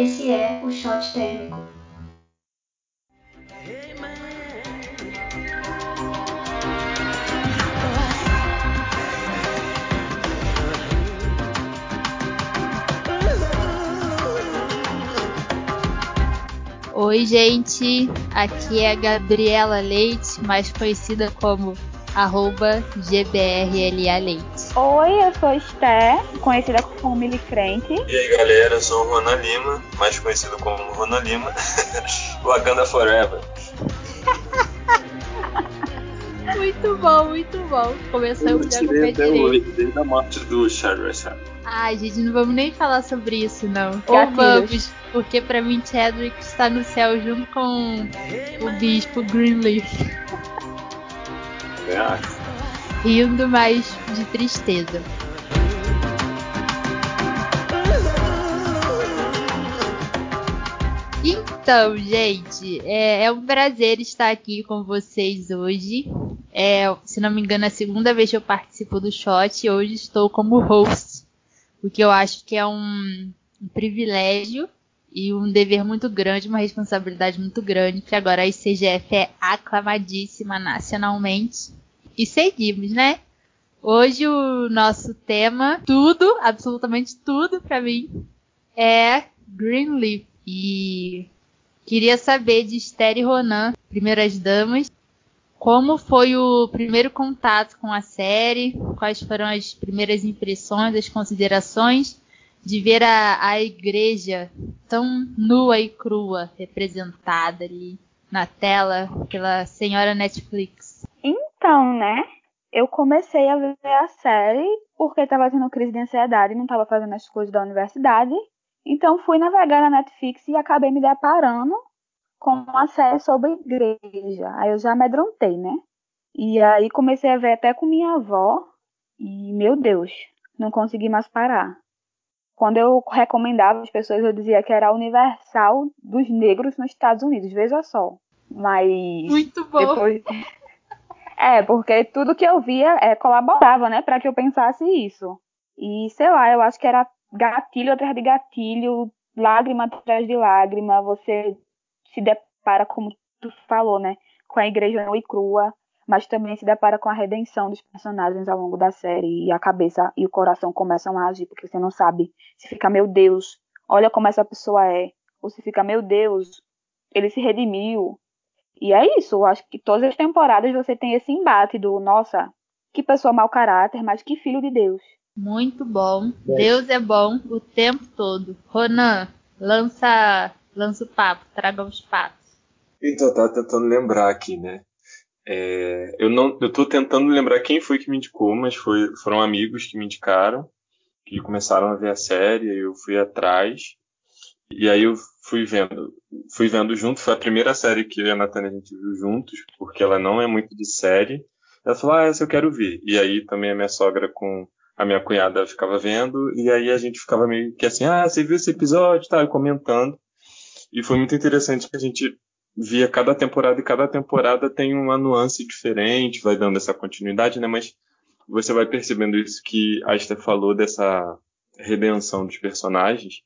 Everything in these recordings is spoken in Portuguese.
Esse é o Shot Térmico. Oi, gente. Aqui é a Gabriela Leite, mais conhecida como arroba GBRLA Leite. Oi, eu sou Esté, conhecida como Mili Crente. E aí, galera, eu sou o Rona Lima, mais conhecido como Rona Lima. Wakanda Forever. muito bom, muito bom. Começamos já com o pé direito. Desde a morte do Chadwick. Ai, gente, não vamos nem falar sobre isso, não. Ou vamos, porque pra mim Chadwick está no céu junto com o bispo Greenleaf. Rindo mais de tristeza. Então, gente, é, é, um prazer estar aqui com vocês hoje. É, se não me engano, é a segunda vez que eu participo do Shot e hoje estou como host, o que eu acho que é um, um privilégio e um dever muito grande, uma responsabilidade muito grande, que agora a ICGF é aclamadíssima nacionalmente. E seguimos, né? Hoje o nosso tema, tudo, absolutamente tudo para mim, é Greenleaf. E queria saber de Esther e Ronan, primeiras damas, como foi o primeiro contato com a série, quais foram as primeiras impressões, as considerações de ver a, a igreja tão nua e crua representada ali na tela pela senhora Netflix? Então, né? Eu comecei a ver a série porque estava tendo crise de ansiedade e não estava fazendo as coisas da universidade. Então fui navegar na Netflix e acabei me deparando com uma série sobre igreja. Aí eu já amedrontei, né? E aí comecei a ver até com minha avó. E, meu Deus, não consegui mais parar. Quando eu recomendava as pessoas, eu dizia que era a universal dos negros nos Estados Unidos, veja só. Mas. Muito bom. Depois... É, porque tudo que eu via é, colaborava, né, para que eu pensasse isso. E sei lá, eu acho que era gatilho atrás de gatilho, lágrima atrás de lágrima, você se depara, como tu falou, né, com a igreja nua e crua, mas também se depara com a redenção dos personagens ao longo da série e a cabeça e o coração começam a agir, porque você não sabe se fica, meu Deus, olha como essa pessoa é, ou se fica, meu Deus, ele se redimiu. E é isso, eu acho que todas as temporadas você tem esse embate do, nossa, que pessoa mau caráter, mas que filho de Deus. Muito bom. É. Deus é bom o tempo todo. Ronan, lança, lança o papo, traga os papos. Então, eu tava tentando lembrar aqui, né? É, eu não, eu tô tentando lembrar quem foi que me indicou, mas foi, foram amigos que me indicaram, que começaram a ver a série, eu fui atrás, e aí eu fui vendo, fui vendo junto, foi a primeira série que eu e a Natânia a gente viu juntos, porque ela não é muito de série. Ela falou, ah, essa eu quero ver. E aí também a minha sogra com a minha cunhada ficava vendo, e aí a gente ficava meio que assim, ah, você viu esse episódio, tá, comentando. E foi muito interessante que a gente via cada temporada e cada temporada tem uma nuance diferente, vai dando essa continuidade, né? Mas você vai percebendo isso que a Esther falou dessa redenção dos personagens.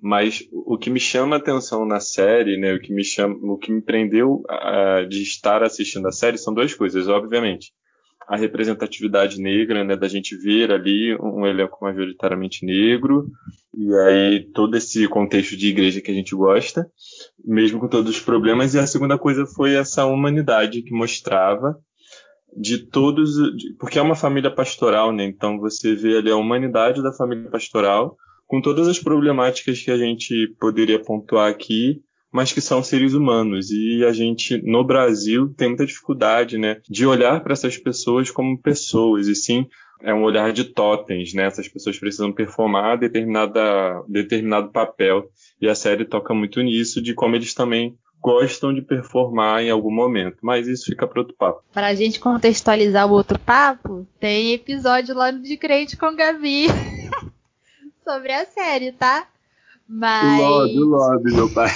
Mas o que me chama a atenção na série, né, o que me chama, o que me prendeu uh, de estar assistindo a série são duas coisas, obviamente. A representatividade negra, né, da gente ver ali um elenco majoritariamente negro, e aí todo esse contexto de igreja que a gente gosta, mesmo com todos os problemas. E a segunda coisa foi essa humanidade que mostrava de todos, porque é uma família pastoral, né? Então você vê ali a humanidade da família pastoral com todas as problemáticas que a gente poderia pontuar aqui, mas que são seres humanos. E a gente, no Brasil, tem muita dificuldade, né, de olhar para essas pessoas como pessoas, e sim é um olhar de totens, né? Essas pessoas precisam performar determinada, determinado papel. E a série toca muito nisso, de como eles também gostam de performar em algum momento. Mas isso fica para outro papo. Para a gente contextualizar o outro papo, tem episódio lá De Crente com Gabi. sobre a série, tá? Mas. Lobby, lobby, meu pai.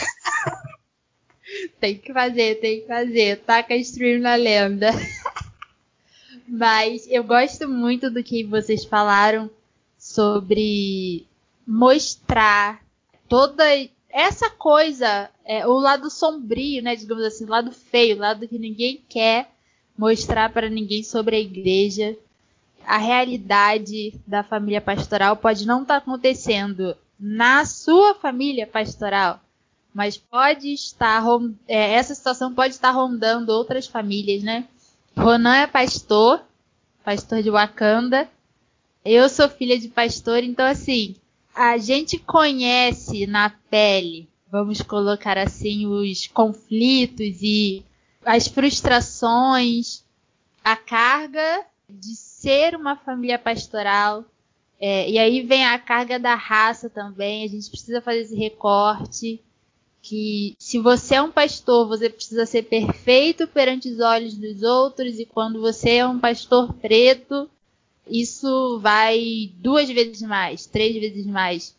tem que fazer, tem que fazer. Taca stream na lenda. Mas eu gosto muito do que vocês falaram sobre mostrar toda essa coisa, é, o lado sombrio, né, digamos assim, o lado feio, o lado que ninguém quer mostrar para ninguém sobre a igreja, a realidade da família pastoral pode não estar tá acontecendo na sua família pastoral, mas pode estar é, essa situação pode estar rondando outras famílias, né? Ronan é pastor, pastor de Wakanda. Eu sou filha de pastor, então assim, a gente conhece na pele, vamos colocar assim, os conflitos e as frustrações, a carga de ser uma família pastoral. É, e aí vem a carga da raça também. A gente precisa fazer esse recorte. Que se você é um pastor, você precisa ser perfeito perante os olhos dos outros. E quando você é um pastor preto, isso vai duas vezes mais, três vezes mais.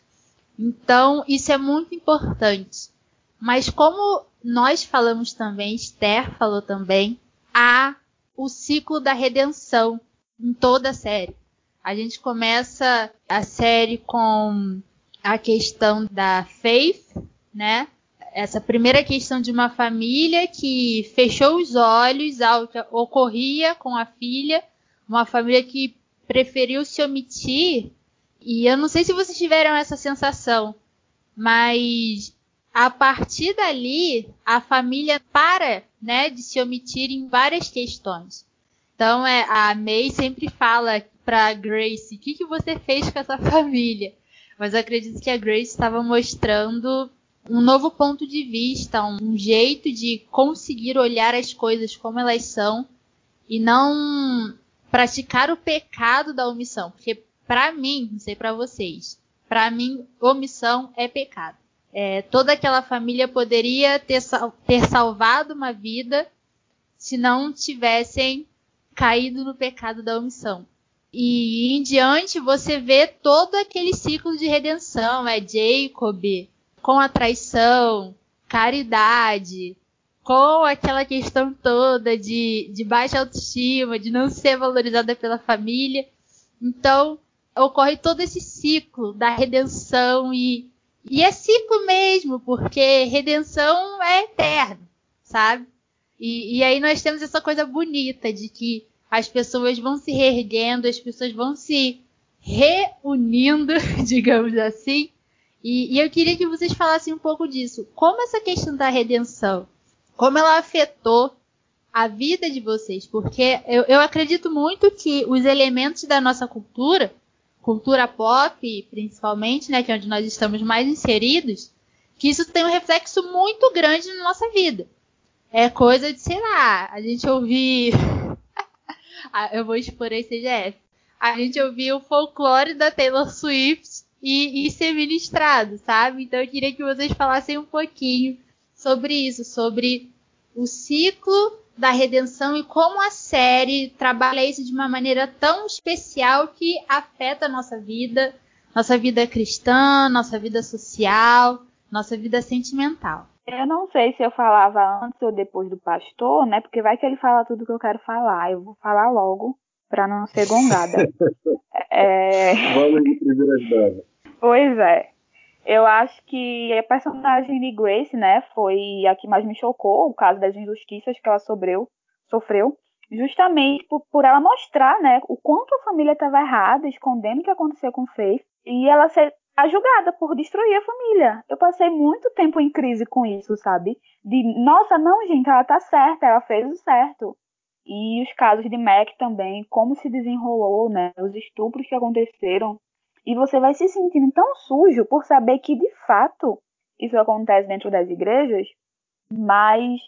Então, isso é muito importante. Mas como nós falamos também, Esther falou também, há o ciclo da redenção em toda a série. A gente começa a série com a questão da Faith, né? Essa primeira questão de uma família que fechou os olhos ao que ocorria com a filha, uma família que preferiu se omitir. E eu não sei se vocês tiveram essa sensação, mas a partir dali a família para, né, de se omitir em várias questões. Então é, a May sempre fala para Grace, o que, que você fez com essa família? Mas eu acredito que a Grace estava mostrando um novo ponto de vista, um jeito de conseguir olhar as coisas como elas são e não praticar o pecado da omissão, porque para mim, não sei para vocês, para mim omissão é pecado. É, toda aquela família poderia ter, ter salvado uma vida se não tivessem caído no pecado da omissão. E em diante você vê todo aquele ciclo de redenção, é Jacob com a traição, caridade, com aquela questão toda de, de baixa autoestima, de não ser valorizada pela família. Então, ocorre todo esse ciclo da redenção e, e é ciclo mesmo, porque redenção é eterno, sabe? E, e aí nós temos essa coisa bonita de que as pessoas vão se reerguendo, as pessoas vão se reunindo, digamos assim. E, e eu queria que vocês falassem um pouco disso. Como essa questão da redenção como ela afetou a vida de vocês, porque eu, eu acredito muito que os elementos da nossa cultura, cultura pop principalmente, né, que é onde nós estamos mais inseridos, que isso tem um reflexo muito grande na nossa vida. É coisa de, sei lá, a gente ouvir. Ah, eu vou expor a CGF. A gente ouvir o folclore da Taylor Swift e, e ser ministrado, sabe? Então eu queria que vocês falassem um pouquinho sobre isso, sobre o ciclo da redenção e como a série trabalha isso de uma maneira tão especial que afeta a nossa vida, nossa vida cristã, nossa vida social, nossa vida sentimental. Eu não sei se eu falava antes ou depois do pastor, né? Porque vai que ele fala tudo que eu quero falar. Eu vou falar logo para não ser gongada. é... Vamos de Pois é. Eu acho que a personagem de Grace, né, foi a que mais me chocou, o caso das injustiças que ela sobreu, sofreu, justamente por, por ela mostrar, né, o quanto a família estava errada, escondendo o que aconteceu com Faith, e ela ser julgada por destruir a família. Eu passei muito tempo em crise com isso, sabe? De, nossa, não, gente, ela tá certa, ela fez o certo. E os casos de Mac também, como se desenrolou, né, os estupros que aconteceram, e você vai se sentindo tão sujo por saber que, de fato, isso acontece dentro das igrejas, mas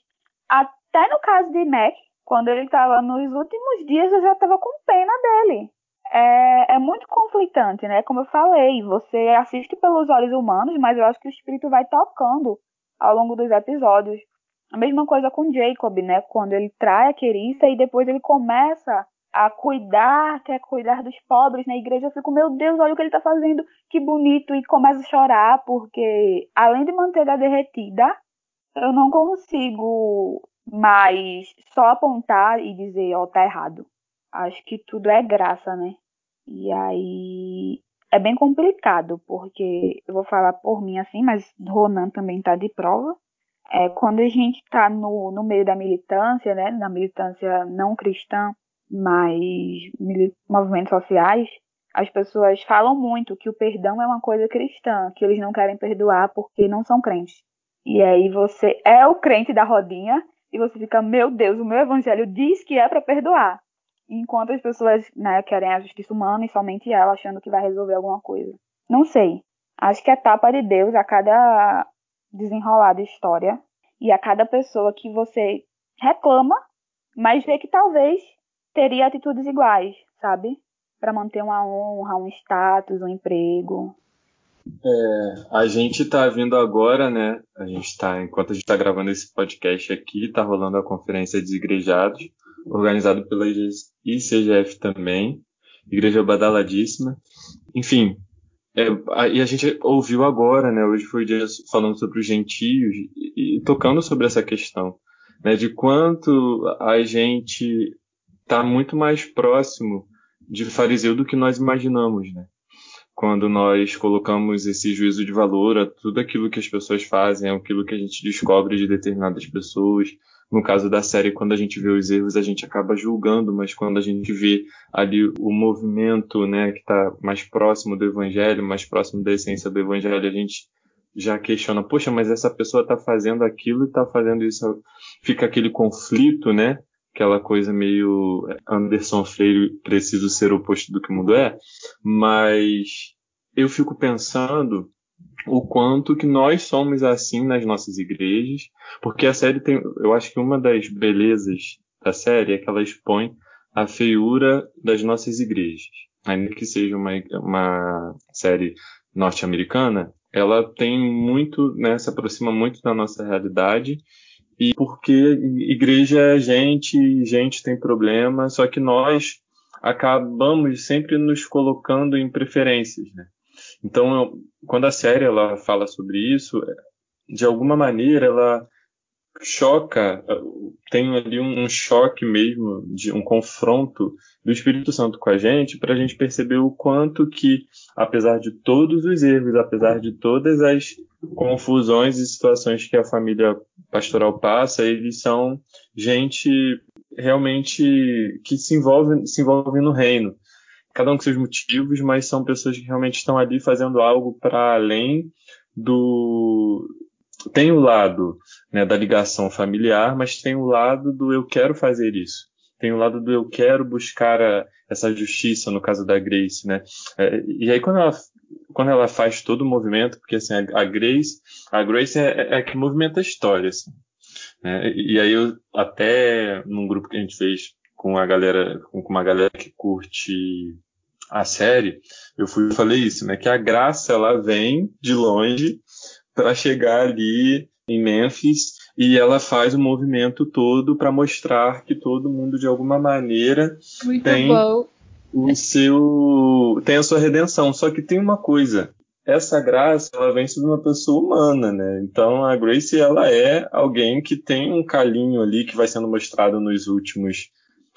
até no caso de Mac, quando ele estava nos últimos dias, eu já estava com pena dele. É, é, muito conflitante, né? Como eu falei, você assiste pelos olhos humanos, mas eu acho que o espírito vai tocando ao longo dos episódios. A mesma coisa com Jacob, né? Quando ele trai a Querissa e depois ele começa a cuidar, quer cuidar dos pobres na igreja, eu fico, meu Deus, olha o que ele está fazendo, que bonito, e começo a chorar, porque além de manteiga derretida, eu não consigo mais só apontar e dizer, ó, oh, tá errado. Acho que tudo é graça, né? E aí é bem complicado, porque eu vou falar por mim assim, mas Ronan também está de prova. É, quando a gente está no, no meio da militância, né, na militância não cristã, mas movimentos sociais, as pessoas falam muito que o perdão é uma coisa cristã, que eles não querem perdoar porque não são crentes. E aí você é o crente da rodinha e você fica, meu Deus, o meu evangelho diz que é para perdoar. Enquanto as pessoas né, querem a justiça humana e somente ela achando que vai resolver alguma coisa. Não sei. Acho que é tapa de Deus a cada desenrolada história e a cada pessoa que você reclama, mas vê que talvez teria atitudes iguais, sabe? Para manter uma honra, um status, um emprego. É, a gente está vindo agora, né? A gente está, enquanto a gente está gravando esse podcast aqui, está rolando a conferência de igrejados, organizado pela ICGF também, igreja badaladíssima. Enfim, é, a, e a gente ouviu agora, né? Hoje foi o dia falando sobre os gentios e, e tocando sobre essa questão, né? De quanto a gente está muito mais próximo de fariseu do que nós imaginamos, né? quando nós colocamos esse juízo de valor a tudo aquilo que as pessoas fazem, aquilo que a gente descobre de determinadas pessoas. No caso da série, quando a gente vê os erros, a gente acaba julgando, mas quando a gente vê ali o movimento, né, que está mais próximo do evangelho, mais próximo da essência do evangelho, a gente já questiona, poxa, mas essa pessoa está fazendo aquilo e está fazendo isso. Fica aquele conflito, né? aquela coisa meio Anderson Freire preciso ser oposto do que o mundo é, mas eu fico pensando o quanto que nós somos assim nas nossas igrejas, porque a série tem, eu acho que uma das belezas da série é que ela expõe a feiura das nossas igrejas. Ainda que seja uma, uma série norte-americana, ela tem muito, né, se aproxima muito da nossa realidade e porque igreja é gente, gente tem problema, só que nós acabamos sempre nos colocando em preferências, né? Então, quando a série ela fala sobre isso, de alguma maneira ela choca, tem ali um, choque mesmo, de um confronto do Espírito Santo com a gente, para a gente perceber o quanto que, apesar de todos os erros, apesar de todas as confusões e situações que a família pastoral passa, eles são gente realmente que se envolve, se envolve no reino. Cada um com seus motivos, mas são pessoas que realmente estão ali fazendo algo para além do, tem o lado né, da ligação familiar, mas tem o lado do eu quero fazer isso. Tem o lado do eu quero buscar a, essa justiça, no caso da Grace, né? É, e aí quando ela, quando ela faz todo o movimento, porque assim, a, Grace, a Grace é, é, é que movimenta a história, assim. Né? E aí eu, até num grupo que a gente fez com a galera, com uma galera que curte a série, eu fui falei isso, né? Que a graça ela vem de longe para chegar ali em Memphis e ela faz o movimento todo para mostrar que todo mundo de alguma maneira Muito tem bom. o seu tem a sua redenção. Só que tem uma coisa, essa graça ela vem sobre uma pessoa humana, né? Então a Grace ela é alguém que tem um calinho ali que vai sendo mostrado nos últimos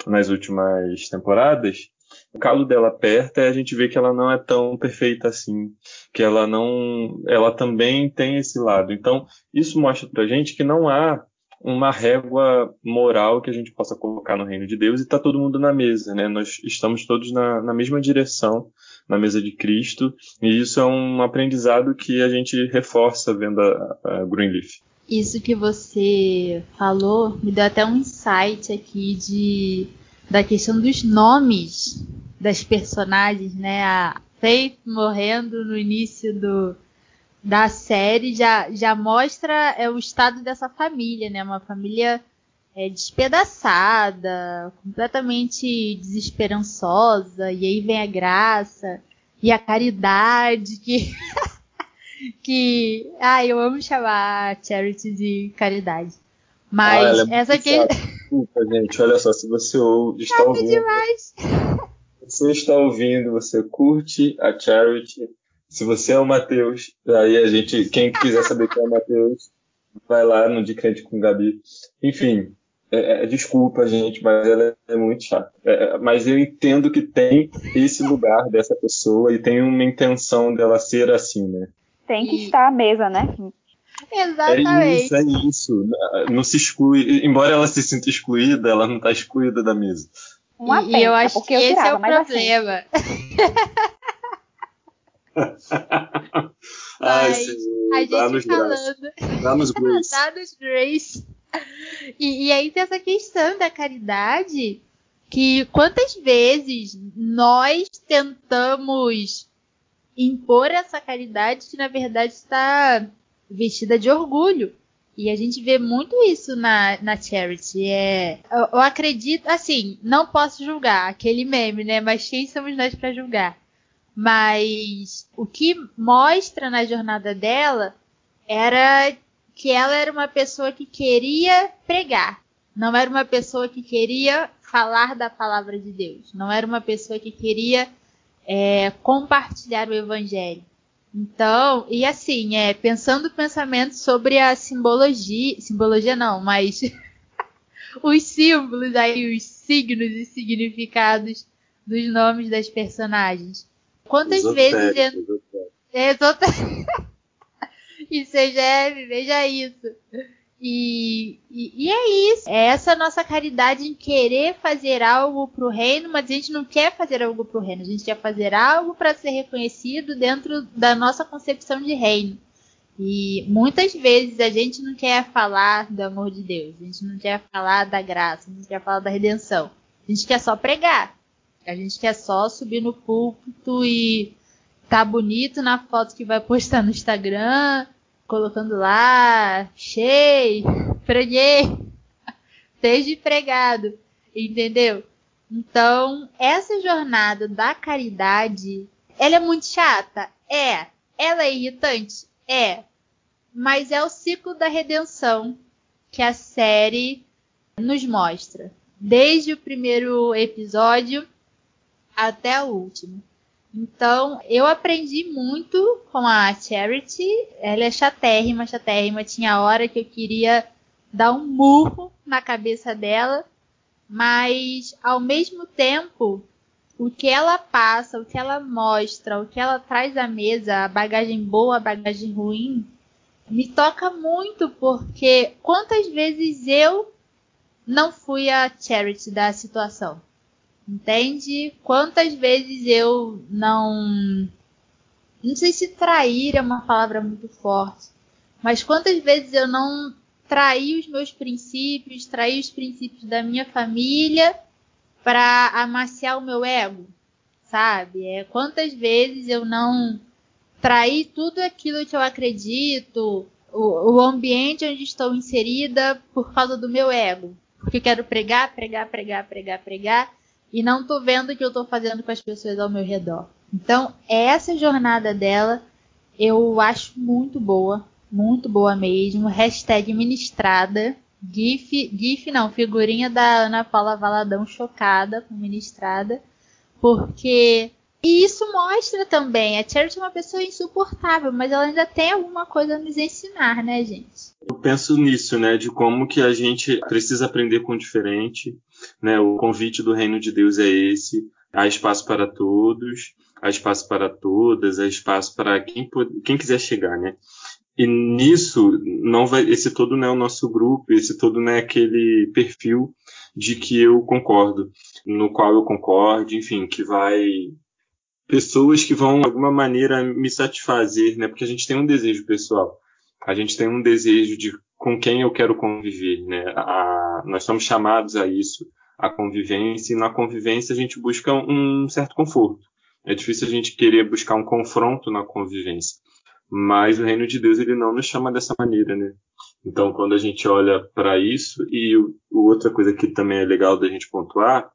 nas últimas temporadas o calo dela aperta e a gente vê que ela não é tão perfeita assim, que ela não, ela também tem esse lado. Então, isso mostra pra gente que não há uma régua moral que a gente possa colocar no reino de Deus e está todo mundo na mesa, né? Nós estamos todos na, na mesma direção, na mesa de Cristo, e isso é um aprendizado que a gente reforça vendo a, a Greenleaf. Isso que você falou me deu até um insight aqui de da questão dos nomes das personagens, né? A Faith morrendo no início do, da série já, já mostra é, o estado dessa família, né? Uma família é, despedaçada, completamente desesperançosa, e aí vem a graça e a caridade que. que. Ah, eu amo chamar a Charity de caridade. Mas ah, é essa aqui. Desculpa, gente. Olha só, se você ouve, está Nada ouvindo. demais. Você está ouvindo, você curte a Charity. Se você é o Matheus, aí a gente, quem quiser saber quem é o Matheus, vai lá no De Crente com Gabi. Enfim, É, é, desculpa, gente, mas ela é muito chata. É, é, mas eu entendo que tem esse lugar dessa pessoa e tem uma intenção dela ser assim, né? Tem que estar à mesa, né? Exatamente. É isso, é isso. Não se exclui. Embora ela se sinta excluída, ela não está excluída da mesa. Uma e, e eu acho que esse tirava, é o assim. problema. Assim. Ai, senhor, a gente falando. Dá-nos Grace. Dá-nos Grace. E, e aí tem essa questão da caridade, que quantas vezes nós tentamos impor essa caridade que na verdade está vestida de orgulho. E a gente vê muito isso na, na Charity. É, eu, eu, acredito, assim, não posso julgar aquele meme, né? Mas quem somos nós para julgar? Mas o que mostra na jornada dela era que ela era uma pessoa que queria pregar. Não era uma pessoa que queria falar da palavra de Deus. Não era uma pessoa que queria é, compartilhar o evangelho. Então, e assim, é, pensando pensamento sobre a simbologia, simbologia não, mas os símbolos aí, os signos e significados dos nomes das personagens. Quantas vezes eu... É, Isso é veja isso. E, e, e, é isso. É essa nossa caridade em querer fazer algo pro reino, mas a gente não quer fazer algo pro reino. A gente quer fazer algo para ser reconhecido dentro da nossa concepção de reino. E muitas vezes a gente não quer falar do amor de Deus, a gente não quer falar da graça, a gente quer falar da redenção. A gente quer só pregar. A gente quer só subir no púlpito e tá bonito na foto que vai postar no Instagram, colocando lá, cheio, preguei, desde pregado, entendeu? Então, essa jornada da caridade, ela é muito chata? É. Ela é irritante? É. Mas é o ciclo da redenção que a série nos mostra. Desde o primeiro episódio até o último. Então, eu aprendi muito com a Charity. Ela é chatérrima, chatérrima. Tinha hora que eu queria dar um murro na cabeça dela, mas ao mesmo tempo, o que ela passa, o que ela mostra, o que ela traz à mesa, a bagagem boa, a bagagem ruim, me toca muito porque quantas vezes eu não fui a charity da situação? Entende? Quantas vezes eu não. Não sei se trair é uma palavra muito forte, mas quantas vezes eu não traí os meus princípios, traí os princípios da minha família para amaciar o meu ego, sabe? É, quantas vezes eu não traí tudo aquilo que eu acredito, o, o ambiente onde estou inserida por causa do meu ego. Porque eu quero pregar, pregar, pregar, pregar, pregar e não tô vendo o que eu tô fazendo com as pessoas ao meu redor. Então, essa jornada dela eu acho muito boa, muito boa mesmo. Hashtag ministrada. GIF, GIF não, figurinha da Ana Paula Valadão chocada com ministrada. Porque. E isso mostra também, a Charity é uma pessoa insuportável, mas ela ainda tem alguma coisa a nos ensinar, né, gente? Eu penso nisso, né, de como que a gente precisa aprender com o diferente, né? O convite do reino de Deus é esse. Há espaço para todos, há espaço para todas, há espaço para quem, quem quiser chegar, né? E nisso, não vai, esse todo não é o nosso grupo, esse todo não é aquele perfil de que eu concordo, no qual eu concordo, enfim, que vai pessoas que vão de alguma maneira me satisfazer, né? Porque a gente tem um desejo pessoal, a gente tem um desejo de com quem eu quero conviver, né? A, nós somos chamados a isso, a convivência, e na convivência a gente busca um certo conforto. É difícil a gente querer buscar um confronto na convivência, mas o reino de Deus ele não nos chama dessa maneira, né? Então, quando a gente olha para isso, e o, outra coisa que também é legal da gente pontuar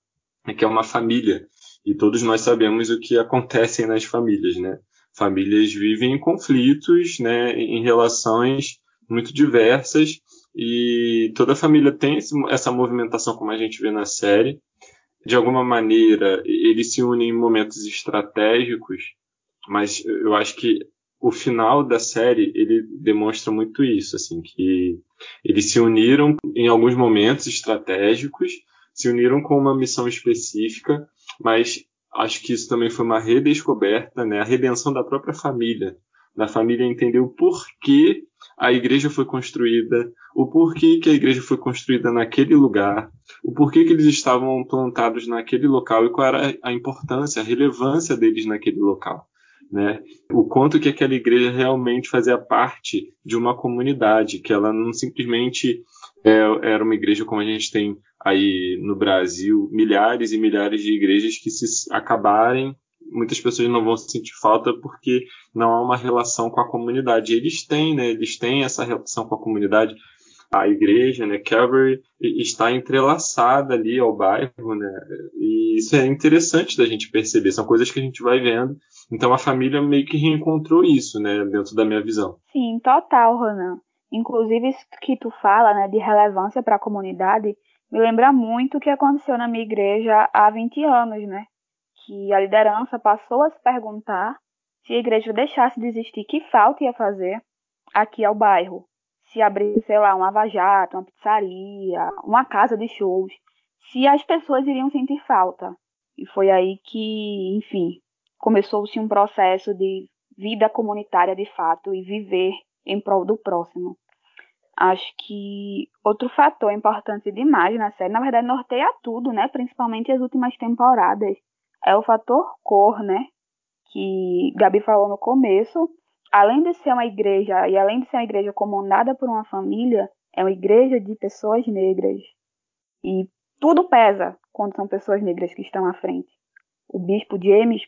é que é uma família, e todos nós sabemos o que acontece nas famílias, né? Famílias vivem em conflitos, né, em relações muito diversas e toda família tem esse, essa movimentação como a gente vê na série. De alguma maneira, eles se unem em momentos estratégicos, mas eu acho que o final da série ele demonstra muito isso, assim, que eles se uniram em alguns momentos estratégicos, se uniram com uma missão específica, mas acho que isso também foi uma redescoberta, né, a redenção da própria família, da família entender o porquê a igreja foi construída, o porquê que a igreja foi construída naquele lugar, o porquê que eles estavam plantados naquele local e qual era a importância, a relevância deles naquele local. Né? O quanto que aquela igreja realmente fazia parte de uma comunidade, que ela não simplesmente é, era uma igreja como a gente tem aí no Brasil, milhares e milhares de igrejas que se acabarem muitas pessoas não vão sentir falta porque não há uma relação com a comunidade. Eles têm, né? Eles têm essa relação com a comunidade. A igreja, né, Calvary, está entrelaçada ali ao bairro, né? E isso é interessante da gente perceber. São coisas que a gente vai vendo. Então a família meio que reencontrou isso, né, dentro da minha visão. Sim, total, Ronan. Inclusive isso que tu fala, né, de relevância para a comunidade, me lembra muito o que aconteceu na minha igreja há 20 anos, né? que a liderança passou a se perguntar se a igreja deixasse de existir, que falta ia fazer aqui ao bairro. Se abrir, sei lá, um lava-jato, uma pizzaria, uma casa de shows, se as pessoas iriam sentir falta. E foi aí que, enfim, começou-se um processo de vida comunitária de fato e viver em prol do próximo. Acho que outro fator importante demais na série, na verdade, norteia tudo, né? Principalmente as últimas temporadas, é o fator cor, né? Que Gabi falou no começo. Além de ser uma igreja, e além de ser uma igreja comandada por uma família, é uma igreja de pessoas negras. E tudo pesa quando são pessoas negras que estão à frente. O bispo James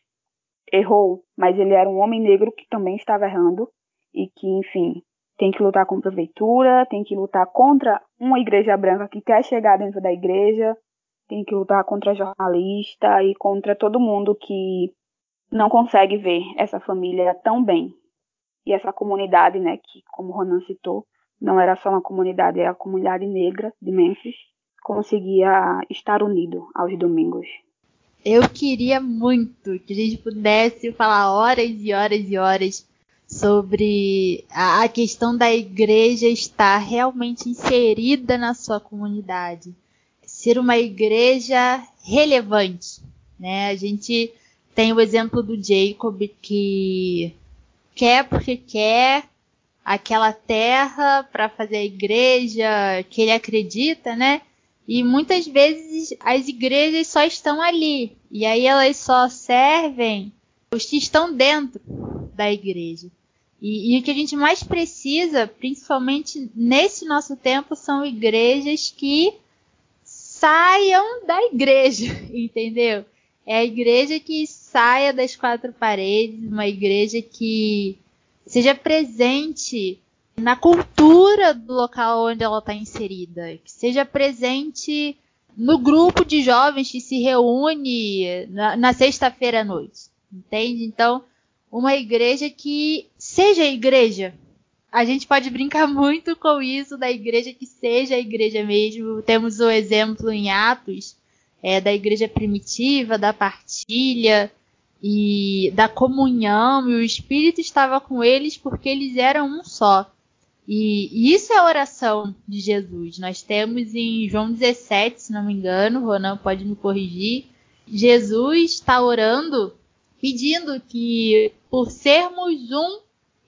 errou, mas ele era um homem negro que também estava errando e que, enfim, tem que lutar contra a prefeitura, tem que lutar contra uma igreja branca que quer chegar dentro da igreja, tem que lutar contra jornalista e contra todo mundo que não consegue ver essa família tão bem. E essa comunidade, né, que como o Ronan citou, não era só uma comunidade, era a comunidade negra de Memphis, conseguia estar unido aos domingos. Eu queria muito que a gente pudesse falar horas e horas e horas sobre a questão da igreja estar realmente inserida na sua comunidade ser uma igreja relevante. Né? A gente tem o exemplo do Jacob que quer porque quer aquela terra para fazer a igreja que ele acredita, né? E muitas vezes as igrejas só estão ali e aí elas só servem os que estão dentro da igreja. E, e, o que a gente mais precisa, principalmente nesse nosso tempo, são igrejas que saiam da igreja, entendeu? É a igreja que saia das quatro paredes, uma igreja que seja presente na cultura do local onde ela está inserida, que seja presente no grupo de jovens que se reúne na, na sexta-feira à noite, entende? Então, uma igreja que seja igreja, a gente pode brincar muito com isso da igreja que seja a igreja mesmo. Temos o exemplo em Atos é, da igreja primitiva, da partilha e da comunhão, e o Espírito estava com eles porque eles eram um só. E, e isso é a oração de Jesus. Nós temos em João 17, se não me engano, Ronan pode me corrigir. Jesus está orando, pedindo que, por sermos um,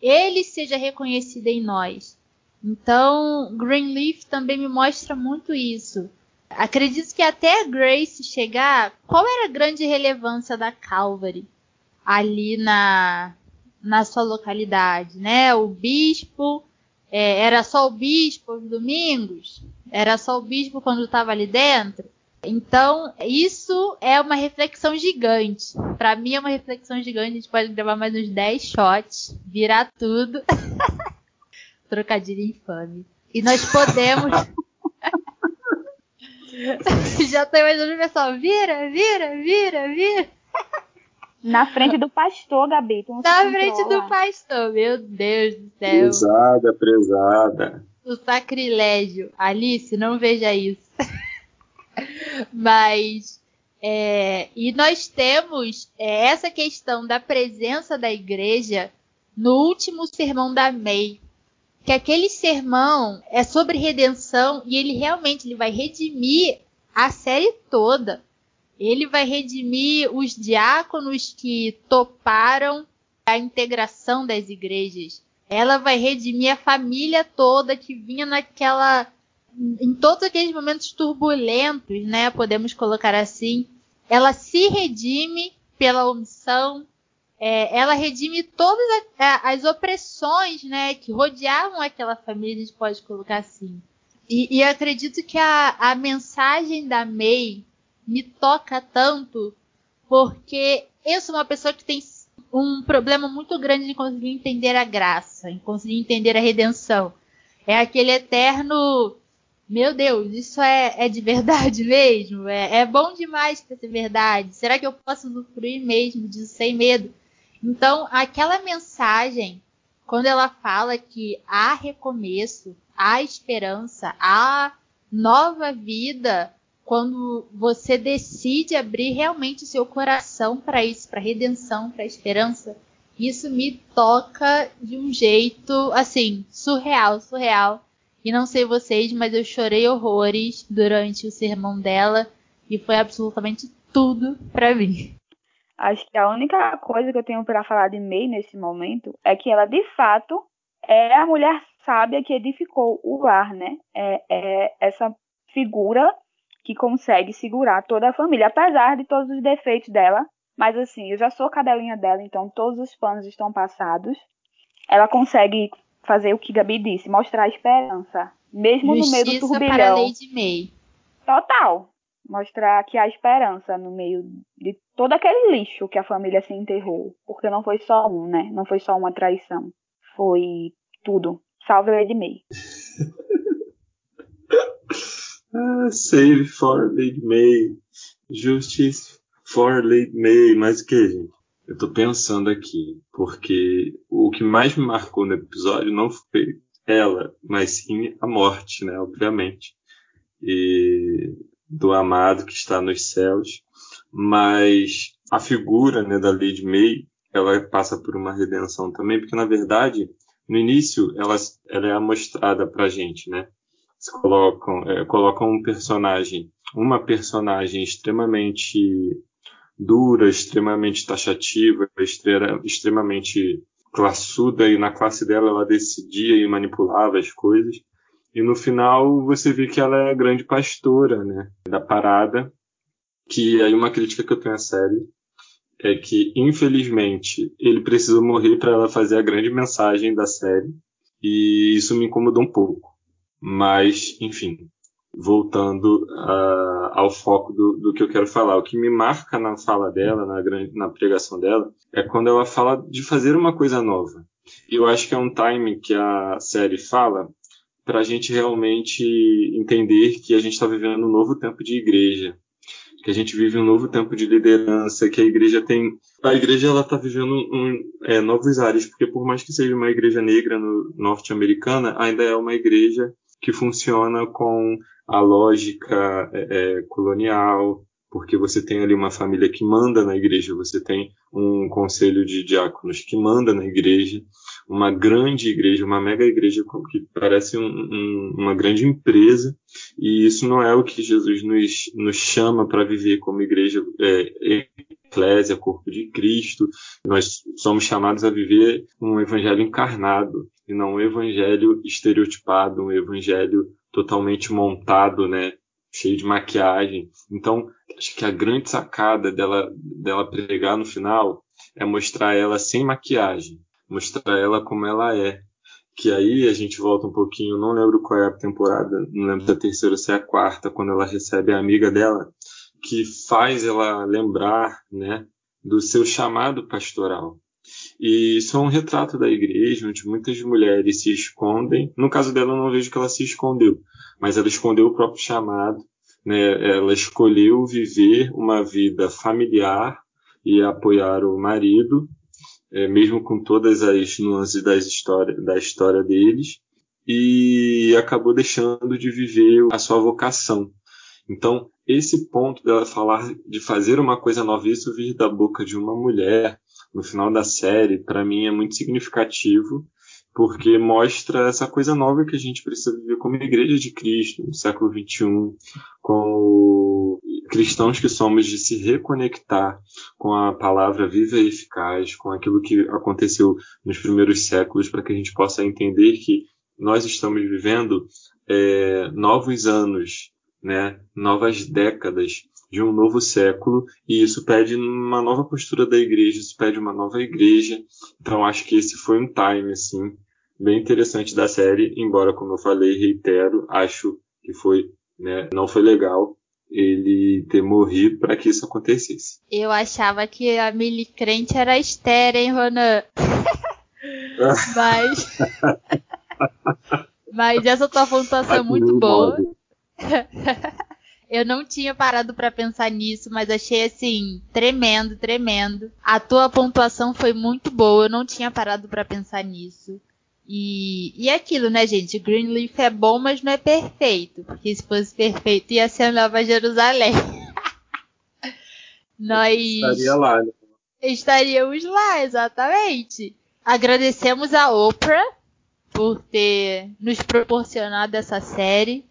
ele seja reconhecido em nós. Então, Greenleaf também me mostra muito isso. Acredito que até Grace chegar, qual era a grande relevância da Calvary ali na, na sua localidade, né? O bispo é, era só o bispo aos domingos? Era só o bispo quando estava ali dentro? Então, isso é uma reflexão gigante. Para mim é uma reflexão gigante. A gente pode gravar mais uns 10 shots, virar tudo. Trocadilho infame. E nós podemos. Já tô imaginando o pessoal. Vira, vira, vira, vira. Na frente do pastor, Gabi. Na frente do pastor, meu Deus do céu. Prezada, prezada. O sacrilégio. Alice, não veja isso. Mas é, e nós temos é, essa questão da presença da igreja no último sermão da May, que aquele sermão é sobre redenção e ele realmente ele vai redimir a série toda. Ele vai redimir os diáconos que toparam a integração das igrejas. Ela vai redimir a família toda que vinha naquela em todos aqueles momentos turbulentos, né? Podemos colocar assim. Ela se redime pela omissão, é, ela redime todas as opressões, né, que rodeavam aquela família, a gente pode colocar assim. E, e acredito que a, a mensagem da May me toca tanto, porque eu sou uma pessoa que tem um problema muito grande de conseguir entender a graça, em conseguir entender a redenção. É aquele eterno meu Deus, isso é, é de verdade mesmo? É, é bom demais para ser verdade? Será que eu posso usufruir mesmo disso sem medo? Então, aquela mensagem, quando ela fala que há recomeço, há esperança, há nova vida, quando você decide abrir realmente o seu coração para isso, para redenção, para esperança, isso me toca de um jeito assim, surreal, surreal. E não sei vocês, mas eu chorei horrores durante o sermão dela e foi absolutamente tudo para mim. Acho que a única coisa que eu tenho para falar de May nesse momento é que ela de fato é a mulher sábia que edificou o lar, né? É, é essa figura que consegue segurar toda a família, apesar de todos os defeitos dela. Mas assim, eu já sou cadelinha dela, então todos os panos estão passados. Ela consegue fazer o que Gabi disse, mostrar a esperança, mesmo Justiça no meio do turbilhão. Para a Lady May. Total. Mostrar que há esperança no meio de todo aquele lixo que a família se enterrou. Porque não foi só um, né? Não foi só uma traição. Foi tudo. Salve Lady May. ah, save for Lady May. Justice for Lady May. Mas o que, gente? Eu tô pensando aqui, porque o que mais me marcou no episódio não foi ela, mas sim a morte, né? Obviamente. E do amado que está nos céus. Mas a figura né, da Lady May, ela passa por uma redenção também, porque na verdade, no início, ela, ela é amostrada pra gente, né? Se colocam, é, colocam um personagem, uma personagem extremamente dura, extremamente taxativa, extremamente classuda e na classe dela ela decidia e manipulava as coisas. E no final você vê que ela é a grande pastora, né, da parada. Que aí uma crítica que eu tenho à série é que infelizmente ele precisa morrer para ela fazer a grande mensagem da série. E isso me incomodou um pouco. Mas, enfim, voltando uh, ao foco do, do, que eu quero falar. O que me marca na fala dela, na, na pregação dela, é quando ela fala de fazer uma coisa nova. E eu acho que é um time que a série fala para a gente realmente entender que a gente está vivendo um novo tempo de igreja, que a gente vive um novo tempo de liderança, que a igreja tem, a igreja ela está vivendo um, é, novos áreas, porque por mais que seja uma igreja negra no norte-americana, ainda é uma igreja que funciona com a lógica é, é, colonial, porque você tem ali uma família que manda na igreja, você tem um conselho de diáconos que manda na igreja, uma grande igreja, uma mega igreja que parece um, um, uma grande empresa, e isso não é o que Jesus nos, nos chama para viver como igreja, é, eclésia, corpo de Cristo. Nós somos chamados a viver um evangelho encarnado, e não um evangelho estereotipado, um evangelho totalmente montado, né? Cheio de maquiagem. Então, acho que a grande sacada dela, dela pregar no final é mostrar ela sem maquiagem, mostrar ela como ela é. Que aí a gente volta um pouquinho, não lembro qual é a temporada, não lembro da terceira ou se é a quarta, quando ela recebe a amiga dela, que faz ela lembrar, né, do seu chamado pastoral. E isso é um retrato da igreja, onde muitas mulheres se escondem. No caso dela, eu não vejo que ela se escondeu, mas ela escondeu o próprio chamado. Né? Ela escolheu viver uma vida familiar e apoiar o marido, é, mesmo com todas as nuances das história, da história deles, e acabou deixando de viver a sua vocação. Então, esse ponto dela falar de fazer uma coisa nova, isso vir da boca de uma mulher no final da série, para mim é muito significativo, porque mostra essa coisa nova que a gente precisa viver como igreja de Cristo no século XXI, com cristãos que somos de se reconectar com a palavra viva e eficaz, com aquilo que aconteceu nos primeiros séculos, para que a gente possa entender que nós estamos vivendo é, novos anos, né, novas décadas de um novo século, e isso pede uma nova postura da igreja, isso pede uma nova igreja. Então acho que esse foi um time assim bem interessante da série, embora como eu falei, reitero, acho que foi, né, não foi legal ele ter morrido para que isso acontecesse. Eu achava que a Milly crente era Esther, hein, Ronan? Mas Mas essa tua pontuação é muito boa. Eu não tinha parado para pensar nisso, mas achei assim tremendo, tremendo. A tua pontuação foi muito boa, eu não tinha parado para pensar nisso. E, e é aquilo, né, gente? Greenleaf é bom, mas não é perfeito. Porque se fosse perfeito, ia ser a Nova Jerusalém. Nós. Estaria lá, né? Estaríamos lá, exatamente. Agradecemos a Oprah por ter nos proporcionado essa série.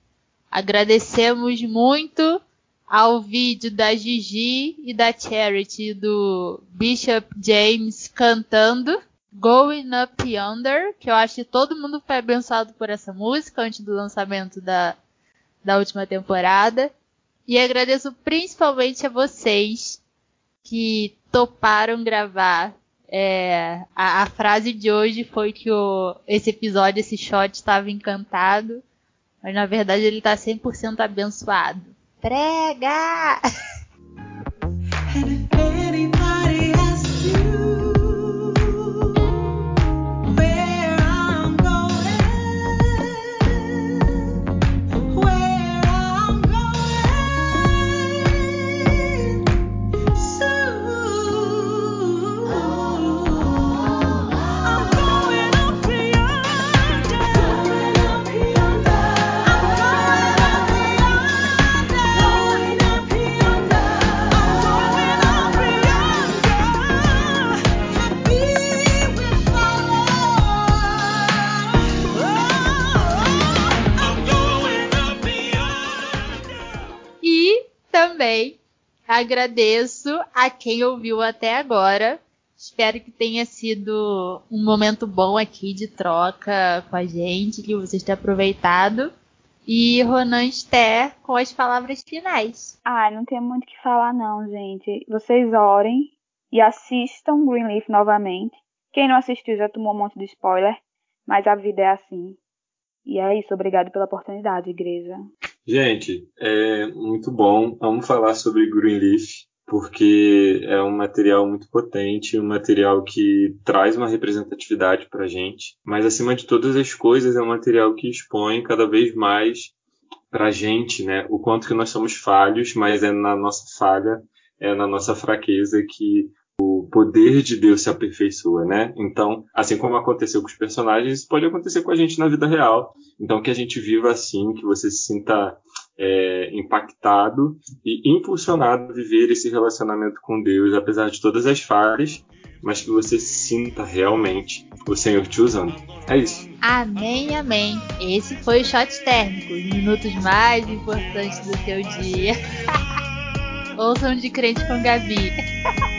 Agradecemos muito ao vídeo da Gigi e da Charity do Bishop James cantando Going Up Yonder, que eu acho que todo mundo foi abençoado por essa música antes do lançamento da, da última temporada. E agradeço principalmente a vocês que toparam gravar é, a, a, frase de hoje foi que o, esse episódio, esse shot estava encantado, mas na verdade ele está 100% abençoado. Prega! agradeço a quem ouviu até agora. Espero que tenha sido um momento bom aqui de troca com a gente, que vocês tenham aproveitado. E Ronan Esther com as palavras finais. Ah, não tem muito o que falar não, gente. Vocês orem e assistam Greenleaf novamente. Quem não assistiu já tomou um monte de spoiler, mas a vida é assim. E é isso, obrigado pela oportunidade, igreja. Gente, é muito bom. Vamos falar sobre Greenleaf, porque é um material muito potente, um material que traz uma representatividade para a gente. Mas, acima de todas as coisas, é um material que expõe cada vez mais para a gente né, o quanto que nós somos falhos, mas é na nossa falha, é na nossa fraqueza que o poder de Deus se aperfeiçoa, né? Então, assim como aconteceu com os personagens, isso pode acontecer com a gente na vida real. Então, que a gente viva assim, que você se sinta é, impactado e impulsionado a viver esse relacionamento com Deus, apesar de todas as falhas, mas que você sinta realmente o Senhor te usando. É isso. Amém, amém. Esse foi o Shot Térmico, os minutos mais importantes do seu dia. Ouçam de crente com Gabi.